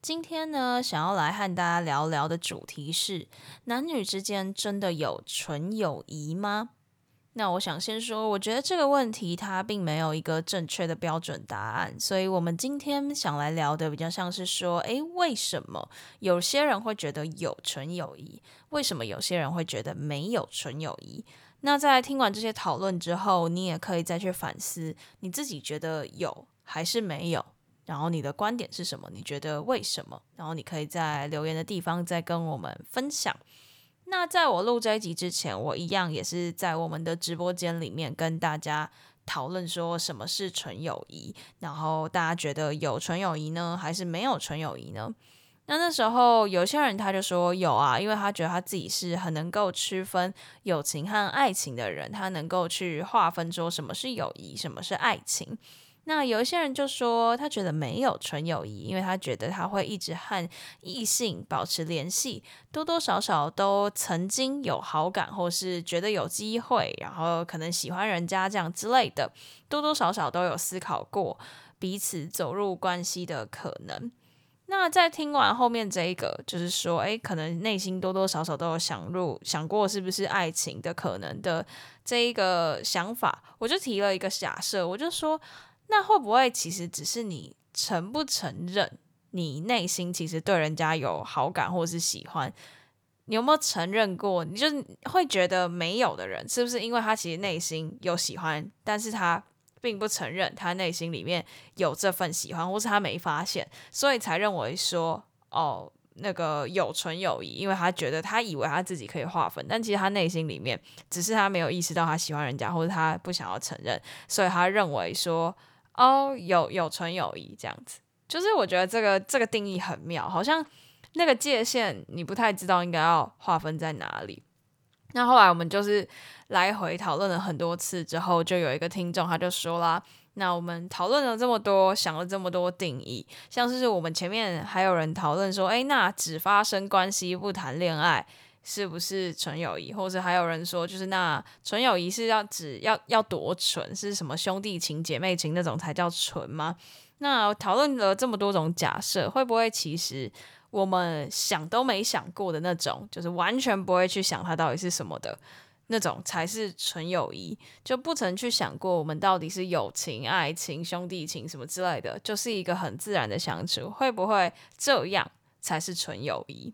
今天呢，想要来和大家聊聊的主题是：男女之间真的有纯友谊吗？那我想先说，我觉得这个问题它并没有一个正确的标准答案，所以我们今天想来聊的比较像是说，诶，为什么有些人会觉得有纯友谊？为什么有些人会觉得没有纯友谊？那在听完这些讨论之后，你也可以再去反思，你自己觉得有还是没有？然后你的观点是什么？你觉得为什么？然后你可以在留言的地方再跟我们分享。那在我录这一集之前，我一样也是在我们的直播间里面跟大家讨论说什么是纯友谊。然后大家觉得有纯友谊呢，还是没有纯友谊呢？那那时候有些人他就说有啊，因为他觉得他自己是很能够区分友情和爱情的人，他能够去划分说什么是友谊，什么是爱情。那有一些人就说，他觉得没有纯友谊，因为他觉得他会一直和异性保持联系，多多少少都曾经有好感，或是觉得有机会，然后可能喜欢人家这样之类的，多多少少都有思考过彼此走入关系的可能。那在听完后面这一个，就是说，诶，可能内心多多少少都有想入想过是不是爱情的可能的这一个想法，我就提了一个假设，我就说。那会不会其实只是你承不承认，你内心其实对人家有好感或是喜欢？你有没有承认过？你就会觉得没有的人，是不是因为他其实内心有喜欢，但是他并不承认他内心里面有这份喜欢，或是他没发现，所以才认为说哦，那个有纯友谊，因为他觉得他以为他自己可以划分，但其实他内心里面只是他没有意识到他喜欢人家，或者他不想要承认，所以他认为说。哦，有有纯友谊这样子，就是我觉得这个这个定义很妙，好像那个界限你不太知道应该要划分在哪里。那后来我们就是来回讨论了很多次之后，就有一个听众他就说啦，那我们讨论了这么多，想了这么多定义，像是我们前面还有人讨论说，诶，那只发生关系不谈恋爱。是不是纯友谊？或者还有人说，就是那纯友谊是要指要要多纯？是什么兄弟情、姐妹情那种才叫纯吗？那讨论了这么多种假设，会不会其实我们想都没想过的那种，就是完全不会去想它到底是什么的那种，才是纯友谊？就不曾去想过我们到底是友情、爱情、兄弟情什么之类的，就是一个很自然的相处，会不会这样才是纯友谊？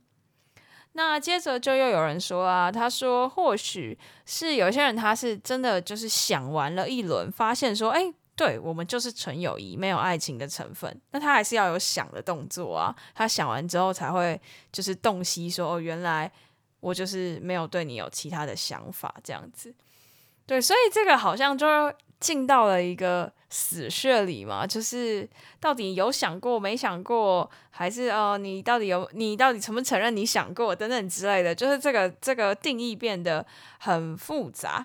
那接着就又有人说啊，他说或许是有些人他是真的就是想完了一轮，发现说，哎，对我们就是纯友谊，没有爱情的成分。那他还是要有想的动作啊，他想完之后才会就是洞悉说，哦，原来我就是没有对你有其他的想法这样子。对，所以这个好像就进到了一个死穴里嘛，就是到底有想过没想过，还是哦，你到底有你到底承不承认你想过等等之类的，就是这个这个定义变得很复杂。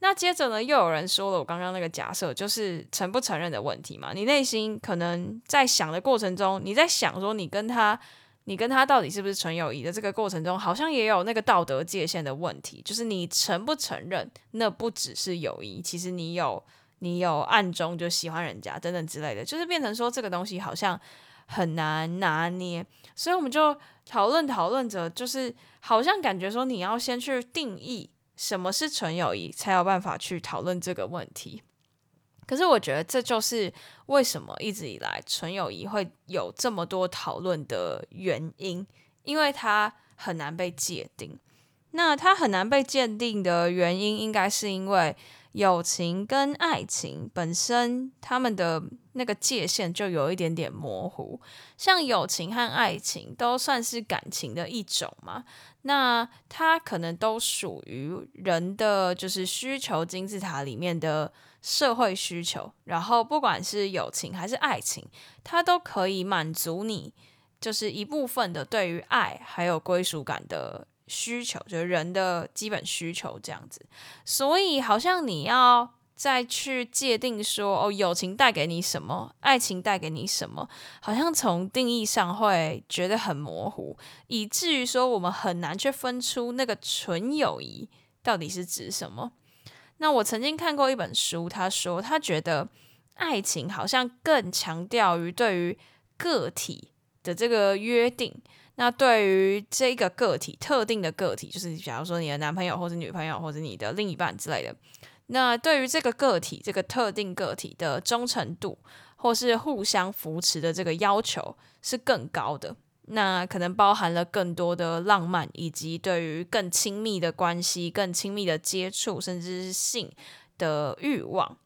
那接着呢，又有人说了我刚刚那个假设，就是承不承认的问题嘛。你内心可能在想的过程中，你在想说你跟他。你跟他到底是不是纯友谊的这个过程中，好像也有那个道德界限的问题，就是你承不承认，那不只是友谊，其实你有你有暗中就喜欢人家等等之类的，就是变成说这个东西好像很难拿捏，所以我们就讨论讨论着，就是好像感觉说你要先去定义什么是纯友谊，才有办法去讨论这个问题。可是我觉得这就是为什么一直以来纯友谊会有这么多讨论的原因，因为它很难被界定。那它很难被界定的原因，应该是因为友情跟爱情本身，他们的那个界限就有一点点模糊。像友情和爱情都算是感情的一种嘛，那它可能都属于人的就是需求金字塔里面的。社会需求，然后不管是友情还是爱情，它都可以满足你，就是一部分的对于爱还有归属感的需求，就是人的基本需求这样子。所以好像你要再去界定说，哦，友情带给你什么，爱情带给你什么，好像从定义上会觉得很模糊，以至于说我们很难去分出那个纯友谊到底是指什么。那我曾经看过一本书，他说他觉得爱情好像更强调于对于个体的这个约定。那对于这个个体，特定的个体，就是假如说你的男朋友或者女朋友或者你的另一半之类的，那对于这个个体，这个特定个体的忠诚度，或是互相扶持的这个要求是更高的。那可能包含了更多的浪漫，以及对于更亲密的关系、更亲密的接触，甚至是性的欲望。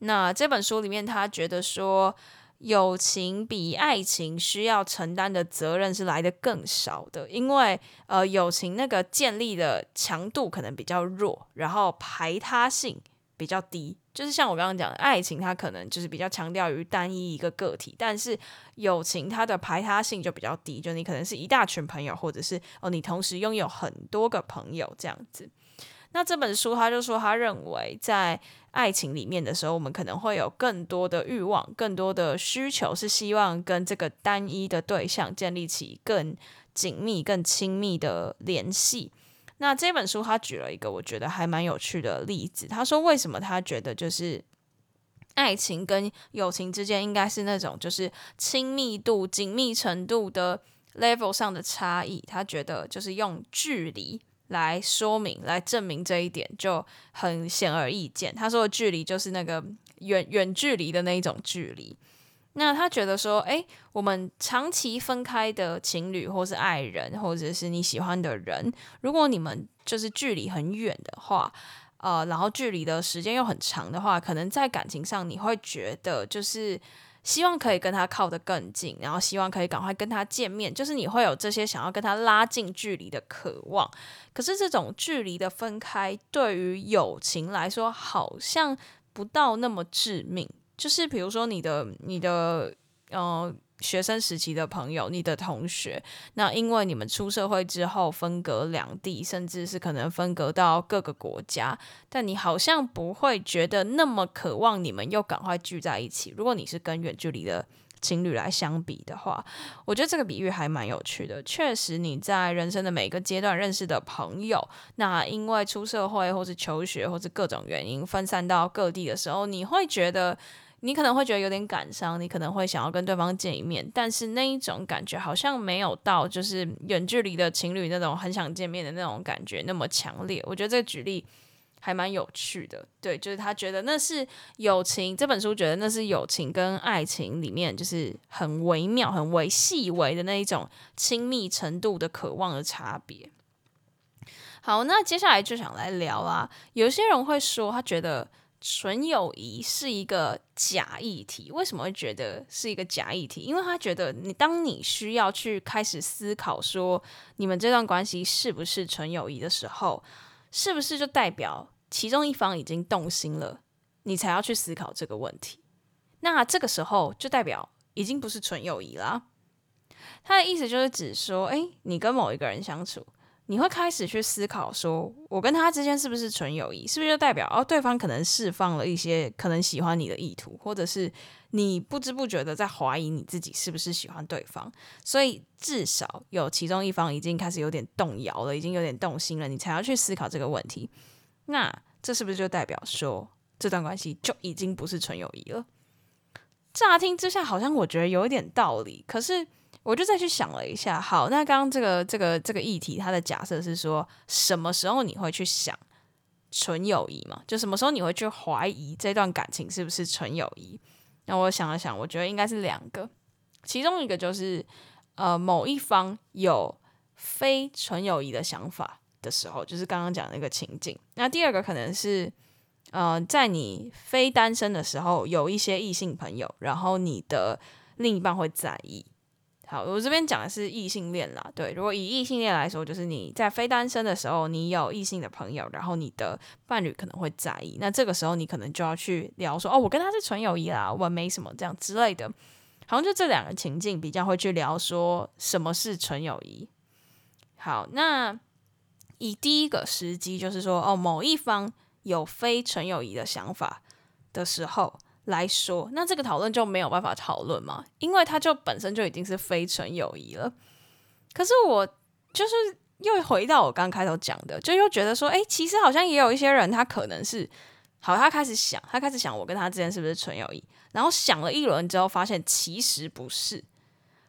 那这本书里面，他觉得说。友情比爱情需要承担的责任是来的更少的，因为呃，友情那个建立的强度可能比较弱，然后排他性比较低。就是像我刚刚讲的，爱情它可能就是比较强调于单一一个个体，但是友情它的排他性就比较低，就你可能是一大群朋友，或者是哦，你同时拥有很多个朋友这样子。那这本书他就说，他认为在爱情里面的时候，我们可能会有更多的欲望、更多的需求，是希望跟这个单一的对象建立起更紧密、更亲密的联系。那这本书他举了一个我觉得还蛮有趣的例子，他说为什么他觉得就是爱情跟友情之间应该是那种就是亲密度、紧密程度的 level 上的差异，他觉得就是用距离。来说明、来证明这一点就很显而易见。他说的距离就是那个远远距离的那一种距离。那他觉得说，诶，我们长期分开的情侣，或是爱人，或者是你喜欢的人，如果你们就是距离很远的话，呃，然后距离的时间又很长的话，可能在感情上你会觉得就是。希望可以跟他靠得更近，然后希望可以赶快跟他见面，就是你会有这些想要跟他拉近距离的渴望。可是这种距离的分开，对于友情来说，好像不到那么致命。就是比如说你的你的呃。学生时期的朋友，你的同学，那因为你们出社会之后分隔两地，甚至是可能分隔到各个国家，但你好像不会觉得那么渴望你们又赶快聚在一起。如果你是跟远距离的情侣来相比的话，我觉得这个比喻还蛮有趣的。确实，你在人生的每个阶段认识的朋友，那因为出社会或是求学或是各种原因分散到各地的时候，你会觉得。你可能会觉得有点感伤，你可能会想要跟对方见一面，但是那一种感觉好像没有到就是远距离的情侣那种很想见面的那种感觉那么强烈。我觉得这个举例还蛮有趣的，对，就是他觉得那是友情，这本书觉得那是友情跟爱情里面就是很微妙、很微细微的那一种亲密程度的渴望的差别。好，那接下来就想来聊啊，有些人会说他觉得。纯友谊是一个假议题，为什么会觉得是一个假议题？因为他觉得你当你需要去开始思考说你们这段关系是不是纯友谊的时候，是不是就代表其中一方已经动心了，你才要去思考这个问题？那这个时候就代表已经不是纯友谊啦。他的意思就是指说，诶，你跟某一个人相处。你会开始去思考，说我跟他之间是不是纯友谊？是不是就代表哦，对方可能释放了一些可能喜欢你的意图，或者是你不知不觉的在怀疑你自己是不是喜欢对方？所以至少有其中一方已经开始有点动摇了，已经有点动心了，你才要去思考这个问题。那这是不是就代表说这段关系就已经不是纯友谊了？乍听之下好像我觉得有一点道理，可是。我就再去想了一下，好，那刚刚这个这个这个议题，它的假设是说，什么时候你会去想纯友谊嘛？就什么时候你会去怀疑这段感情是不是纯友谊？那我想了想，我觉得应该是两个，其中一个就是呃某一方有非纯友谊的想法的时候，就是刚刚讲那个情境。那第二个可能是呃在你非单身的时候，有一些异性朋友，然后你的另一半会在意。好，我这边讲的是异性恋啦。对，如果以异性恋来说，就是你在非单身的时候，你有异性的朋友，然后你的伴侣可能会在意。那这个时候，你可能就要去聊说，哦，我跟他是纯友谊啦，我没什么这样之类的。好像就这两个情境比较会去聊说什么是纯友谊。好，那以第一个时机，就是说哦，某一方有非纯友谊的想法的时候来说，那这个讨论就没有办法讨论嘛，因为它就本身就已经是非纯友谊了。可是我就是又回到我刚开头讲的，就又觉得说，哎，其实好像也有一些人，他可能是好，他开始想，他开始想，我跟他之间是不是纯友谊？然后想了一轮之后，发现其实不是，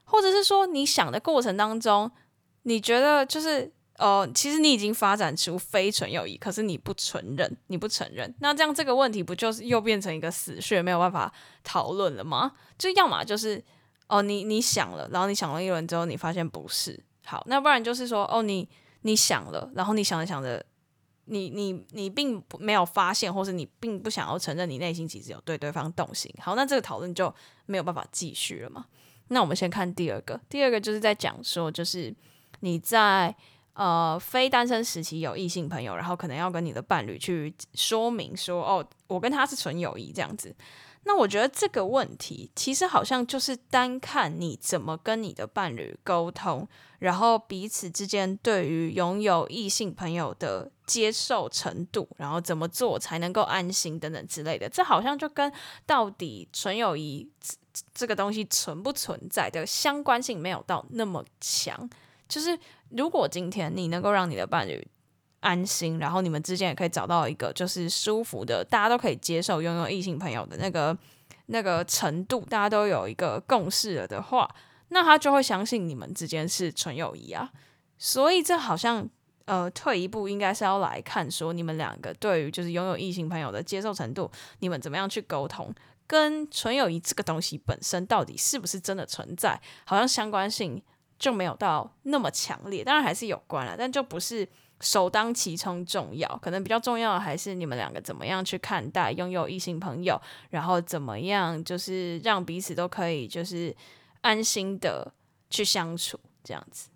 或者是说，你想的过程当中，你觉得就是。呃，其实你已经发展出非纯友谊，可是你不承认，你不承认，那这样这个问题不就是又变成一个死穴，没有办法讨论了吗？就要么就是哦、你你想了，然后你想了一轮之后，你发现不是好，那不然就是说哦，你你想了，然后你想着想着，你你你并没有发现，或是你并不想要承认，你内心其实有对对方动心。好，那这个讨论就没有办法继续了嘛？那我们先看第二个，第二个就是在讲说，就是你在。呃，非单身时期有异性朋友，然后可能要跟你的伴侣去说明说，哦，我跟他是纯友谊这样子。那我觉得这个问题其实好像就是单看你怎么跟你的伴侣沟通，然后彼此之间对于拥有异性朋友的接受程度，然后怎么做才能够安心等等之类的。这好像就跟到底纯友谊这个东西存不存在的相关性没有到那么强。就是如果今天你能够让你的伴侣安心，然后你们之间也可以找到一个就是舒服的，大家都可以接受拥有异性朋友的那个那个程度，大家都有一个共识了的话，那他就会相信你们之间是纯友谊啊。所以这好像呃退一步，应该是要来看说你们两个对于就是拥有异性朋友的接受程度，你们怎么样去沟通，跟纯友谊这个东西本身到底是不是真的存在，好像相关性。就没有到那么强烈，当然还是有关了，但就不是首当其冲重要。可能比较重要的还是你们两个怎么样去看待拥有异性朋友，然后怎么样就是让彼此都可以就是安心的去相处这样子。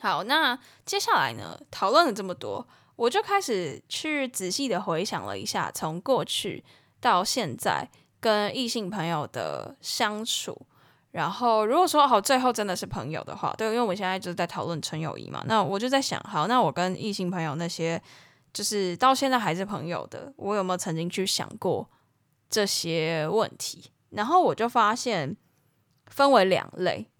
好，那接下来呢，讨论了这么多，我就开始去仔细的回想了一下，从过去到现在跟异性朋友的相处。然后，如果说好，最后真的是朋友的话，对，因为我们现在就是在讨论纯友谊嘛。那我就在想，好，那我跟异性朋友那些，就是到现在还是朋友的，我有没有曾经去想过这些问题？然后我就发现，分为两类，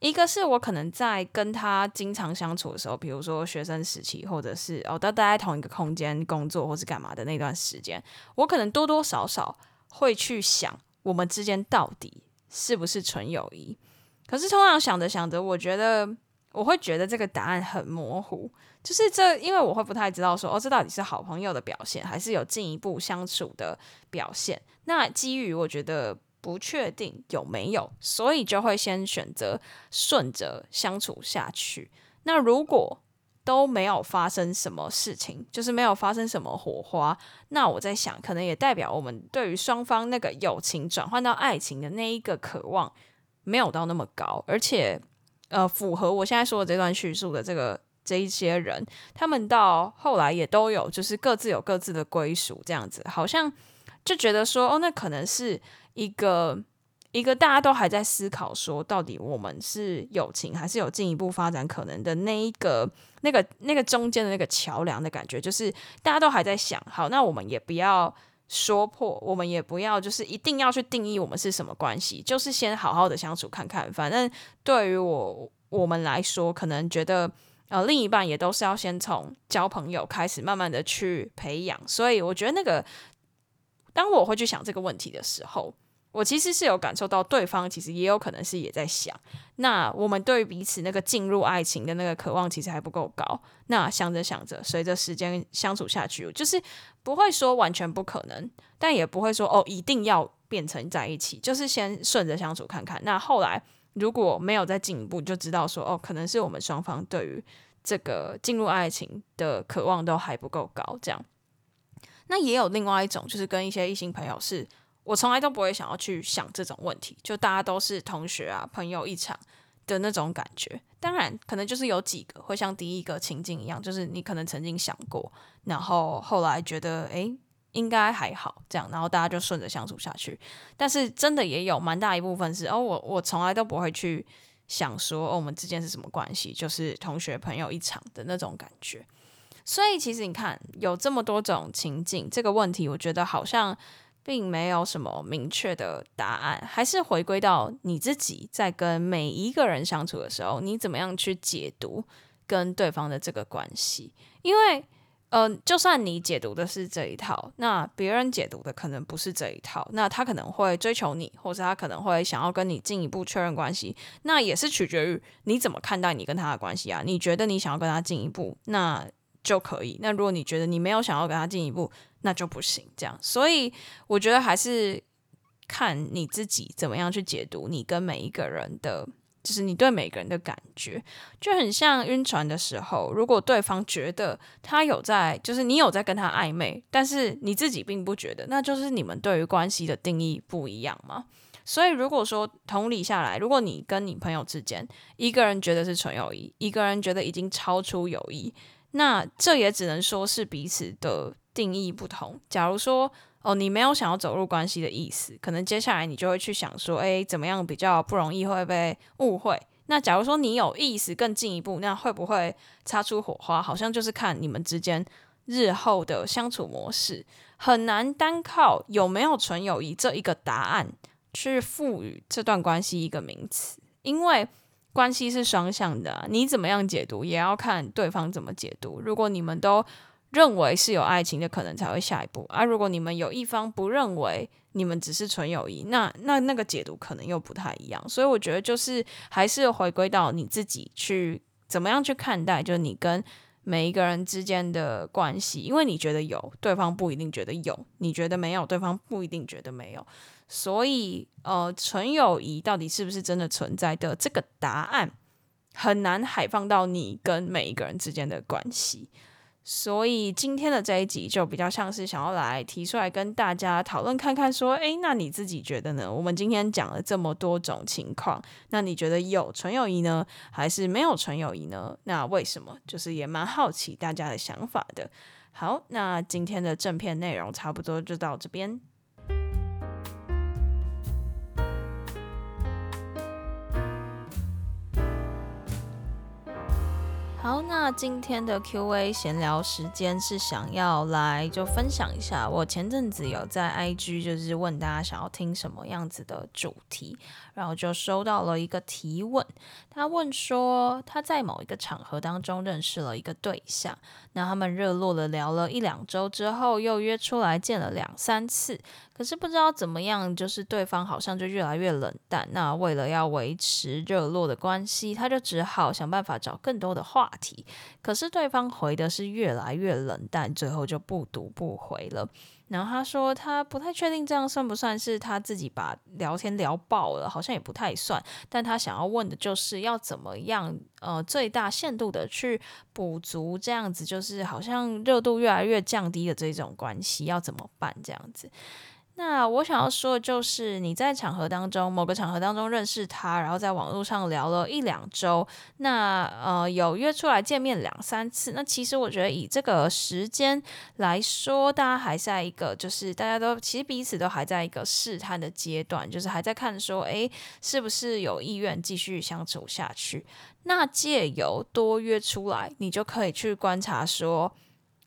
一个是我可能在跟他经常相处的时候，比如说学生时期，或者是哦，都待在同一个空间工作或是干嘛的那段时间，我可能多多少少会去想，我们之间到底。是不是纯友谊？可是通常想着想着，我觉得我会觉得这个答案很模糊。就是这，因为我会不太知道说，哦，这到底是好朋友的表现，还是有进一步相处的表现？那基于我觉得不确定有没有，所以就会先选择顺着相处下去。那如果都没有发生什么事情，就是没有发生什么火花。那我在想，可能也代表我们对于双方那个友情转换到爱情的那一个渴望没有到那么高，而且呃，符合我现在说的这段叙述的这个这一些人，他们到后来也都有就是各自有各自的归属，这样子好像就觉得说，哦，那可能是一个。一个大家都还在思考说，到底我们是友情还是有进一步发展可能的那一个、那个、那个中间的那个桥梁的感觉，就是大家都还在想，好，那我们也不要说破，我们也不要就是一定要去定义我们是什么关系，就是先好好的相处看看。反正对于我我们来说，可能觉得呃另一半也都是要先从交朋友开始，慢慢的去培养。所以我觉得那个当我会去想这个问题的时候。我其实是有感受到，对方其实也有可能是也在想，那我们对于彼此那个进入爱情的那个渴望，其实还不够高。那想着想着，随着时间相处下去，就是不会说完全不可能，但也不会说哦一定要变成在一起，就是先顺着相处看看。那后来如果没有再进一步，就知道说哦，可能是我们双方对于这个进入爱情的渴望都还不够高。这样，那也有另外一种，就是跟一些异性朋友是。我从来都不会想要去想这种问题，就大家都是同学啊，朋友一场的那种感觉。当然，可能就是有几个会像第一个情境一样，就是你可能曾经想过，然后后来觉得诶应该还好这样，然后大家就顺着相处下去。但是真的也有蛮大一部分是哦，我我从来都不会去想说哦，我们之间是什么关系，就是同学朋友一场的那种感觉。所以其实你看，有这么多种情境，这个问题我觉得好像并没有什么明确的答案，还是回归到你自己在跟每一个人相处的时候，你怎么样去解读跟对方的这个关系，因为。嗯、就算你解读的是这一套，那别人解读的可能不是这一套，那他可能会追求你，或者他可能会想要跟你进一步确认关系，那也是取决于你怎么看待你跟他的关系啊。你觉得你想要跟他进一步，那就可以；那如果你觉得你没有想要跟他进一步，那就不行。这样，所以我觉得还是看你自己怎么样去解读你跟每一个人的。就是你对每个人的感觉，就很像晕船的时候，如果对方觉得他有在，就是你有在跟他暧昧，但是你自己并不觉得，那就是你们对于关系的定义不一样嘛。所以如果说同理下来，如果你跟你朋友之间，一个人觉得是纯友谊，一个人觉得已经超出友谊，那这也只能说是彼此的定义不同。假如说，哦，你没有想要走入关系的意思，可能接下来你就会去想说，哎，怎么样比较不容易会被误会？那假如说你有意思更进一步，那会不会擦出火花？好像就是看你们之间日后的相处模式，很难单靠有没有纯友谊这一个答案去赋予这段关系一个名词，因为关系是双向的，你怎么样解读也要看对方怎么解读。如果你们都认为是有爱情的可能才会下一步啊！如果你们有一方不认为你们只是纯友谊，那那那个解读可能又不太一样。所以我觉得就是还是回归到你自己去怎么样去看待，就是你跟每一个人之间的关系，因为你觉得有，对方不一定觉得有；你觉得没有，对方不一定觉得没有。所以呃，纯友谊到底是不是真的存在的这个答案，很难海放到你跟每一个人之间的关系。所以今天的这一集就比较像是想要来提出来跟大家讨论看看，说，诶，那你自己觉得呢？我们今天讲了这么多种情况，那你觉得有纯友谊呢，还是没有纯友谊呢？那为什么？就是也蛮好奇大家的想法的。好，那今天的正片内容差不多就到这边。好，那今天的 Q&A 闲聊时间是想要来就分享一下，我前阵子有在 IG 就是问大家想要听什么样子的主题，然后就收到了一个提问，他问说他在某一个场合当中认识了一个对象，那他们热络的聊了一两周之后，又约出来见了两三次。可是不知道怎么样，就是对方好像就越来越冷淡。那为了要维持热络的关系，他就只好想办法找更多的话题。可是对方回的是越来越冷淡，最后就不读不回了。然后他说他不太确定这样算不算是他自己把聊天聊爆了，好像也不太算。但他想要问的就是要怎么样，呃，最大限度的去补足这样子，就是好像热度越来越降低的这种关系，要怎么办这样子？那我想要说的就是，你在场合当中，某个场合当中认识他，然后在网络上聊了一两周，那呃有约出来见面两三次。那其实我觉得以这个时间来说，大家还在一个就是大家都其实彼此都还在一个试探的阶段，就是还在看说，诶，是不是有意愿继续相处下去？那借由多约出来，你就可以去观察说。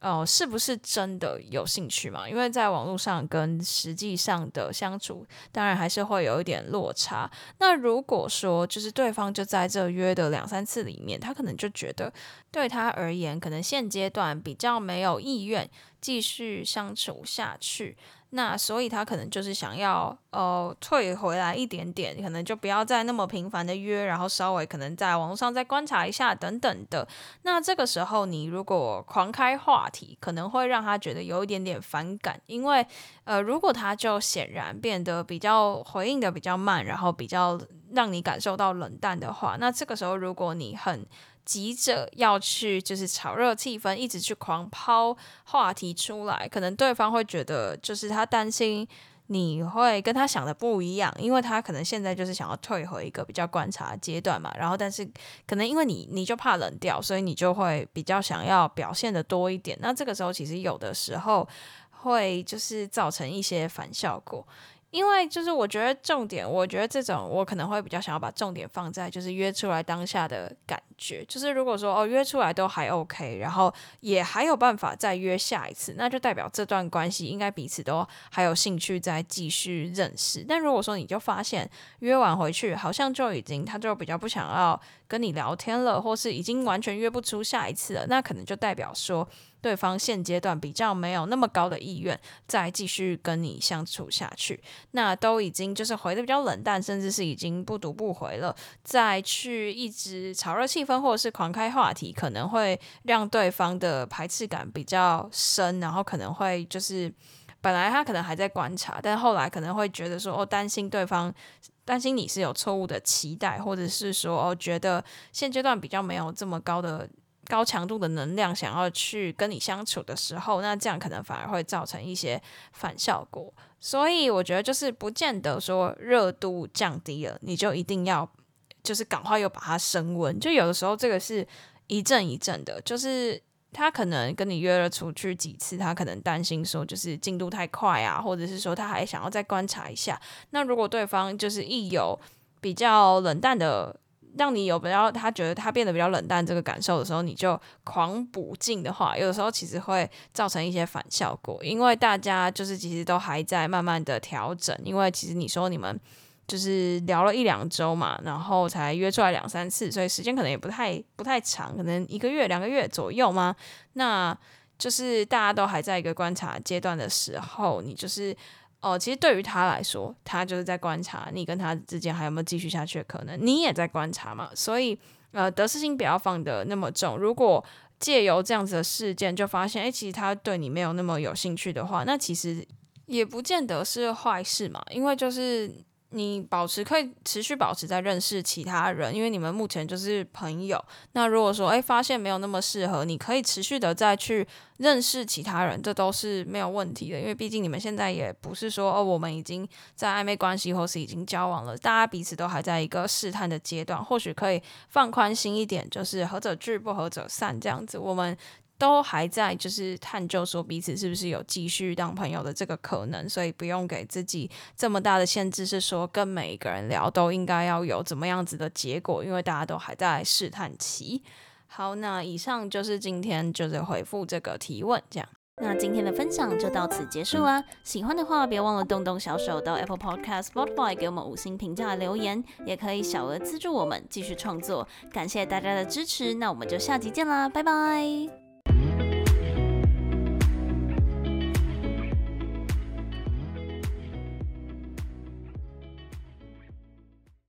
哦，是不是真的有兴趣嘛？因为在网络上跟实际上的相处，当然还是会有一点落差。那如果说就是对方就在这约的两三次里面，他可能就觉得对他而言，可能现阶段比较没有意愿继续相处下去。那所以他可能就是想要呃退回来一点点，可能就不要再那么频繁的约，然后稍微可能在网络上再观察一下等等的。那这个时候你如果狂开话题，可能会让他觉得有一点点反感，因为呃如果他就显然变得比较回应的比较慢，然后比较让你感受到冷淡的话，那这个时候如果你很急着要去，就是炒热气氛，一直去狂抛话题出来，可能对方会觉得，就是他担心你会跟他想的不一样，因为他可能现在就是想要退回一个比较观察阶段嘛。然后，但是可能因为你你就怕冷掉，所以你就会比较想要表现的多一点。那这个时候其实有的时候会就是造成一些反效果。因为就是我觉得重点，我觉得这种我可能会比较想要把重点放在就是约出来当下的感觉，就是如果说哦约出来都还 OK，然后也还有办法再约下一次，那就代表这段关系应该彼此都还有兴趣再继续认识。但如果说你就发现约完回去好像就已经他就比较不想要跟你聊天了，或是已经完全约不出下一次了，那可能就代表说。对方现阶段比较没有那么高的意愿再继续跟你相处下去，那都已经就是回的比较冷淡，甚至是已经不读不回了，再去一直炒热气氛或者是狂开话题，可能会让对方的排斥感比较深，然后可能会就是本来他可能还在观察，但后来可能会觉得说哦，担心对方，担心你是有错误的期待，或者是说哦，觉得现阶段比较没有这么高的。高强度的能量想要去跟你相处的时候，那这样可能反而会造成一些反效果。所以我觉得就是不见得说热度降低了，你就一定要就是赶快又把它升温。就有的时候这个是一阵一阵的，就是他可能跟你约了出去几次，他可能担心说就是进度太快啊，或者是说他还想要再观察一下。那如果对方就是一有比较冷淡的。让你有比较，他觉得他变得比较冷淡这个感受的时候，你就狂补进的话，有的时候其实会造成一些反效果，因为大家就是其实都还在慢慢的调整，因为其实你说你们就是聊了一两周嘛，然后才约出来两三次，所以时间可能也不太不太长，可能一个月两个月左右嘛，那就是大家都还在一个观察阶段的时候，你就是。哦，其实对于他来说，他就是在观察你跟他之间还有没有继续下去的可能，你也在观察嘛。所以，呃，得失心不要放得那么重。如果借由这样子的事件就发现，诶，其实他对你没有那么有兴趣的话，那其实也不见得是坏事嘛，因为就是。你保持可以持续保持在认识其他人，因为你们目前就是朋友。那如果说诶发现没有那么适合，你可以持续的再去认识其他人，这都是没有问题的。因为毕竟你们现在也不是说哦，我们已经在暧昧关系或是已经交往了，大家彼此都还在一个试探的阶段，或许可以放宽心一点，就是合则聚，不合则散这样子。我们。都还在就是探究说彼此是不是有继续当朋友的这个可能，所以不用给自己这么大的限制，是说跟每一个人聊都应该要有怎么样子的结果，因为大家都还在试探期。好，那以上就是今天就是回复这个提问，这样。那今天的分享就到此结束啦。喜欢的话，别忘了动动小手到 Apple Podcast、Spotify 给我们五星评价留言，也可以小额资助我们继续创作。感谢大家的支持，那我们就下集见啦，拜拜。